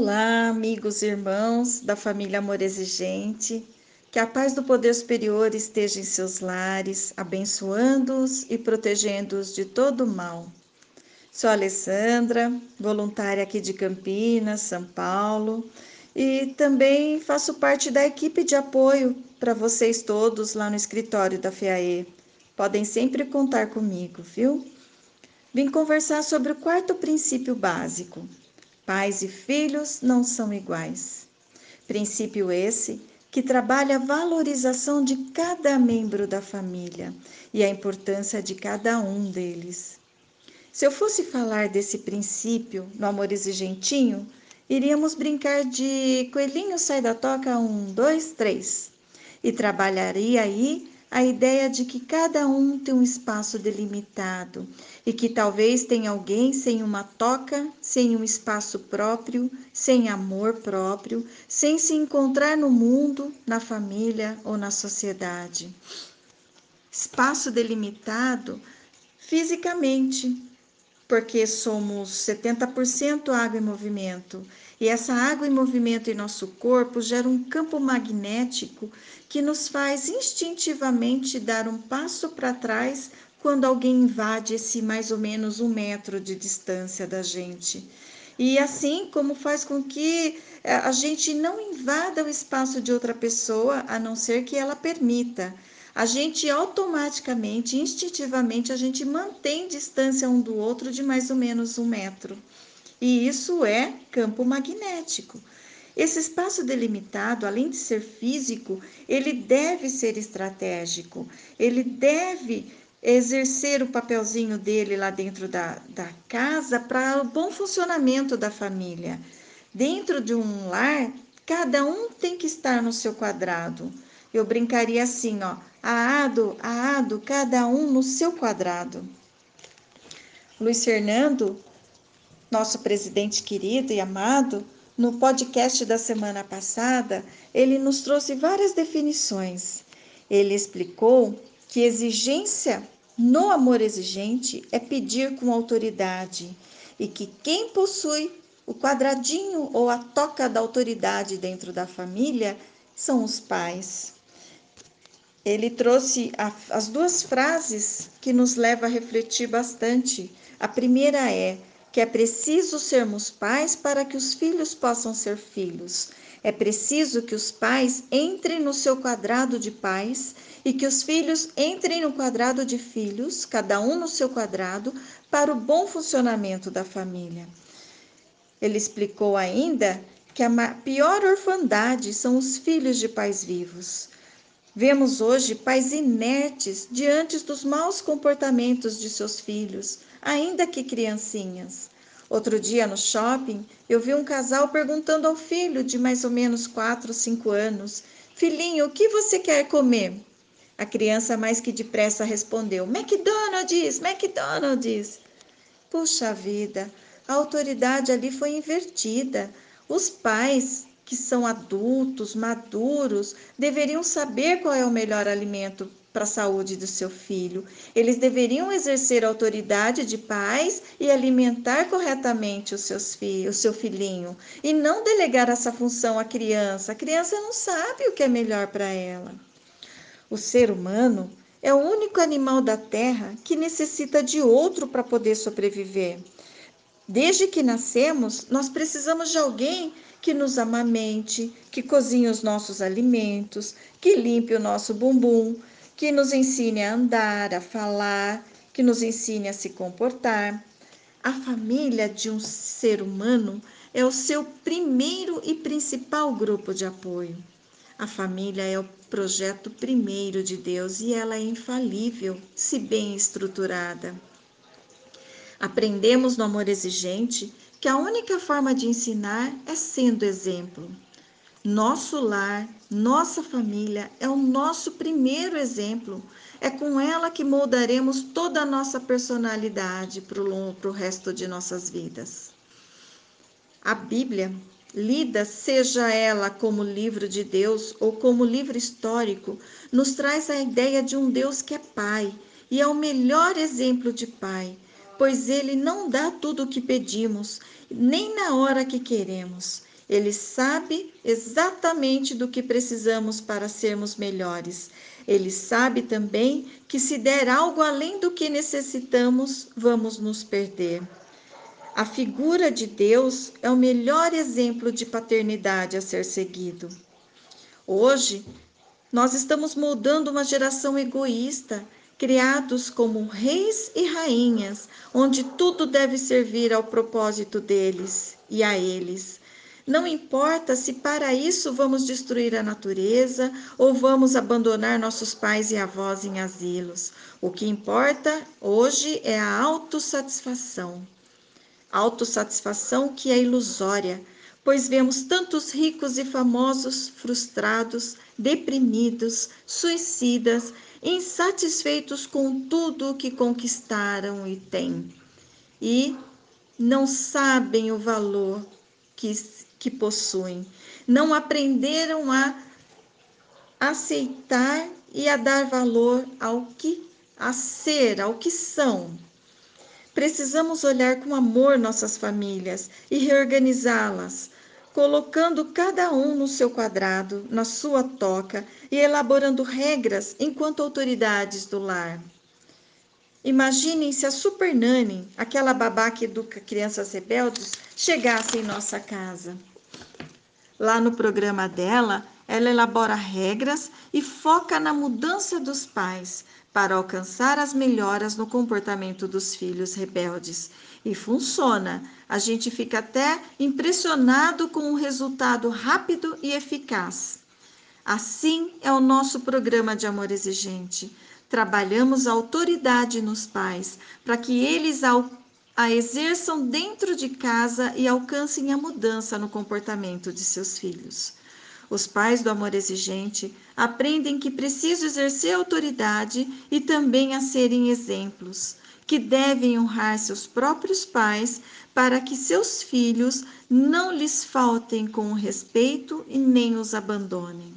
Olá, amigos e irmãos da família Amor Exigente. Que a paz do poder superior esteja em seus lares, abençoando-os e protegendo-os de todo mal. Sou Alessandra, voluntária aqui de Campinas, São Paulo, e também faço parte da equipe de apoio para vocês todos lá no escritório da FEAE. Podem sempre contar comigo, viu? Vim conversar sobre o quarto princípio básico, Pais e filhos não são iguais. Princípio esse que trabalha a valorização de cada membro da família e a importância de cada um deles. Se eu fosse falar desse princípio no amor exigentinho, iríamos brincar de coelhinho sai da toca um, dois, três, e trabalharia aí a ideia de que cada um tem um espaço delimitado e que talvez tenha alguém sem uma toca, sem um espaço próprio, sem amor próprio, sem se encontrar no mundo, na família ou na sociedade. Espaço delimitado fisicamente, porque somos 70% água em movimento. E essa água em movimento em nosso corpo gera um campo magnético que nos faz instintivamente dar um passo para trás quando alguém invade esse mais ou menos um metro de distância da gente. E assim como faz com que eh, a gente não invada o espaço de outra pessoa, a não ser que ela permita a gente automaticamente, instintivamente, a gente mantém distância um do outro de mais ou menos um metro. E isso é campo magnético. Esse espaço delimitado, além de ser físico, ele deve ser estratégico, ele deve exercer o papelzinho dele lá dentro da, da casa para o bom funcionamento da família. Dentro de um lar, cada um tem que estar no seu quadrado. Eu brincaria assim, ó, aado, aado, cada um no seu quadrado. Luiz Fernando, nosso presidente querido e amado, no podcast da semana passada, ele nos trouxe várias definições. Ele explicou que exigência no amor exigente é pedir com autoridade e que quem possui o quadradinho ou a toca da autoridade dentro da família são os pais ele trouxe a, as duas frases que nos levam a refletir bastante. A primeira é que é preciso sermos pais para que os filhos possam ser filhos. É preciso que os pais entrem no seu quadrado de pais e que os filhos entrem no quadrado de filhos, cada um no seu quadrado, para o bom funcionamento da família. Ele explicou ainda que a pior orfandade são os filhos de pais vivos. Vemos hoje pais inertes diante dos maus comportamentos de seus filhos, ainda que criancinhas. Outro dia no shopping, eu vi um casal perguntando ao filho de mais ou menos 4 ou 5 anos: Filhinho, o que você quer comer? A criança mais que depressa respondeu: McDonald's, McDonald's. Puxa vida, a autoridade ali foi invertida. Os pais que são adultos, maduros, deveriam saber qual é o melhor alimento para a saúde do seu filho. Eles deveriam exercer a autoridade de pais e alimentar corretamente os seus filhos, o seu filhinho, e não delegar essa função à criança. A criança não sabe o que é melhor para ela. O ser humano é o único animal da terra que necessita de outro para poder sobreviver. Desde que nascemos, nós precisamos de alguém que nos amamente, que cozinhe os nossos alimentos, que limpe o nosso bumbum, que nos ensine a andar, a falar, que nos ensine a se comportar. A família de um ser humano é o seu primeiro e principal grupo de apoio. A família é o projeto primeiro de Deus e ela é infalível, se bem estruturada. Aprendemos no amor exigente que a única forma de ensinar é sendo exemplo. Nosso lar, nossa família é o nosso primeiro exemplo. É com ela que moldaremos toda a nossa personalidade para o resto de nossas vidas. A Bíblia, lida seja ela como livro de Deus ou como livro histórico, nos traz a ideia de um Deus que é Pai e é o melhor exemplo de Pai pois ele não dá tudo o que pedimos, nem na hora que queremos. Ele sabe exatamente do que precisamos para sermos melhores. Ele sabe também que se der algo além do que necessitamos, vamos nos perder. A figura de Deus é o melhor exemplo de paternidade a ser seguido. Hoje, nós estamos moldando uma geração egoísta, criados como reis e rainhas, onde tudo deve servir ao propósito deles e a eles. Não importa se para isso vamos destruir a natureza ou vamos abandonar nossos pais e avós em asilos. O que importa hoje é a autossatisfação. Autossatisfação que é ilusória pois vemos tantos ricos e famosos frustrados, deprimidos, suicidas, insatisfeitos com tudo o que conquistaram e têm, e não sabem o valor que, que possuem, não aprenderam a aceitar e a dar valor ao que a ser, ao que são. Precisamos olhar com amor nossas famílias e reorganizá-las, colocando cada um no seu quadrado, na sua toca e elaborando regras enquanto autoridades do lar. Imaginem se a Super Nani, aquela babá que educa crianças rebeldes, chegasse em nossa casa. Lá no programa dela, ela elabora regras e foca na mudança dos pais para alcançar as melhoras no comportamento dos filhos rebeldes e funciona. A gente fica até impressionado com o resultado rápido e eficaz. Assim é o nosso programa de amor exigente. Trabalhamos a autoridade nos pais para que eles a exerçam dentro de casa e alcancem a mudança no comportamento de seus filhos. Os pais do amor exigente aprendem que precisam exercer autoridade e também a serem exemplos que devem honrar seus próprios pais para que seus filhos não lhes faltem com o respeito e nem os abandonem.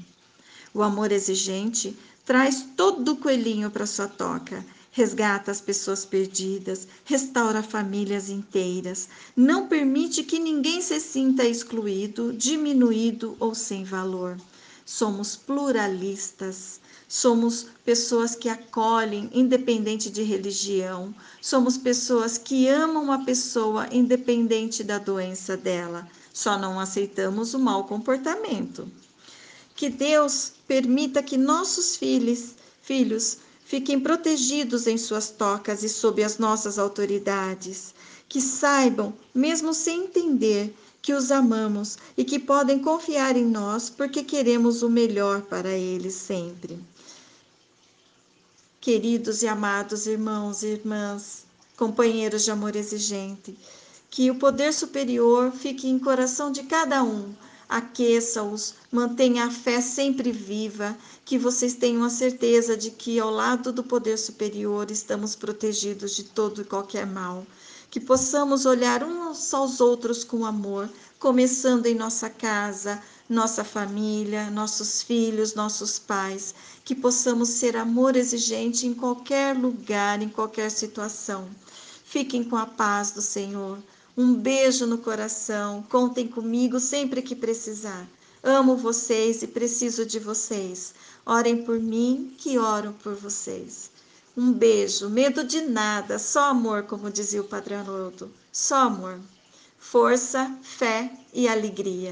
O amor exigente traz todo o coelhinho para sua toca, resgata as pessoas perdidas, restaura famílias inteiras, não permite que ninguém se sinta excluído, diminuído ou sem valor. Somos pluralistas, Somos pessoas que acolhem, independente de religião. Somos pessoas que amam a pessoa, independente da doença dela. Só não aceitamos o mau comportamento. Que Deus permita que nossos filhos, filhos fiquem protegidos em suas tocas e sob as nossas autoridades. Que saibam, mesmo sem entender, que os amamos e que podem confiar em nós porque queremos o melhor para eles sempre. Queridos e amados irmãos e irmãs, companheiros de amor exigente, que o poder superior fique em coração de cada um, aqueça-os, mantenha a fé sempre viva, que vocês tenham a certeza de que ao lado do poder superior estamos protegidos de todo e qualquer mal, que possamos olhar uns aos outros com amor, começando em nossa casa, nossa família, nossos filhos, nossos pais, que possamos ser amor exigente em qualquer lugar, em qualquer situação. Fiquem com a paz do Senhor. Um beijo no coração. Contem comigo sempre que precisar. Amo vocês e preciso de vocês. Orem por mim, que oro por vocês. Um beijo, medo de nada, só amor, como dizia o Padre Haroldo. Só amor. Força, fé e alegria.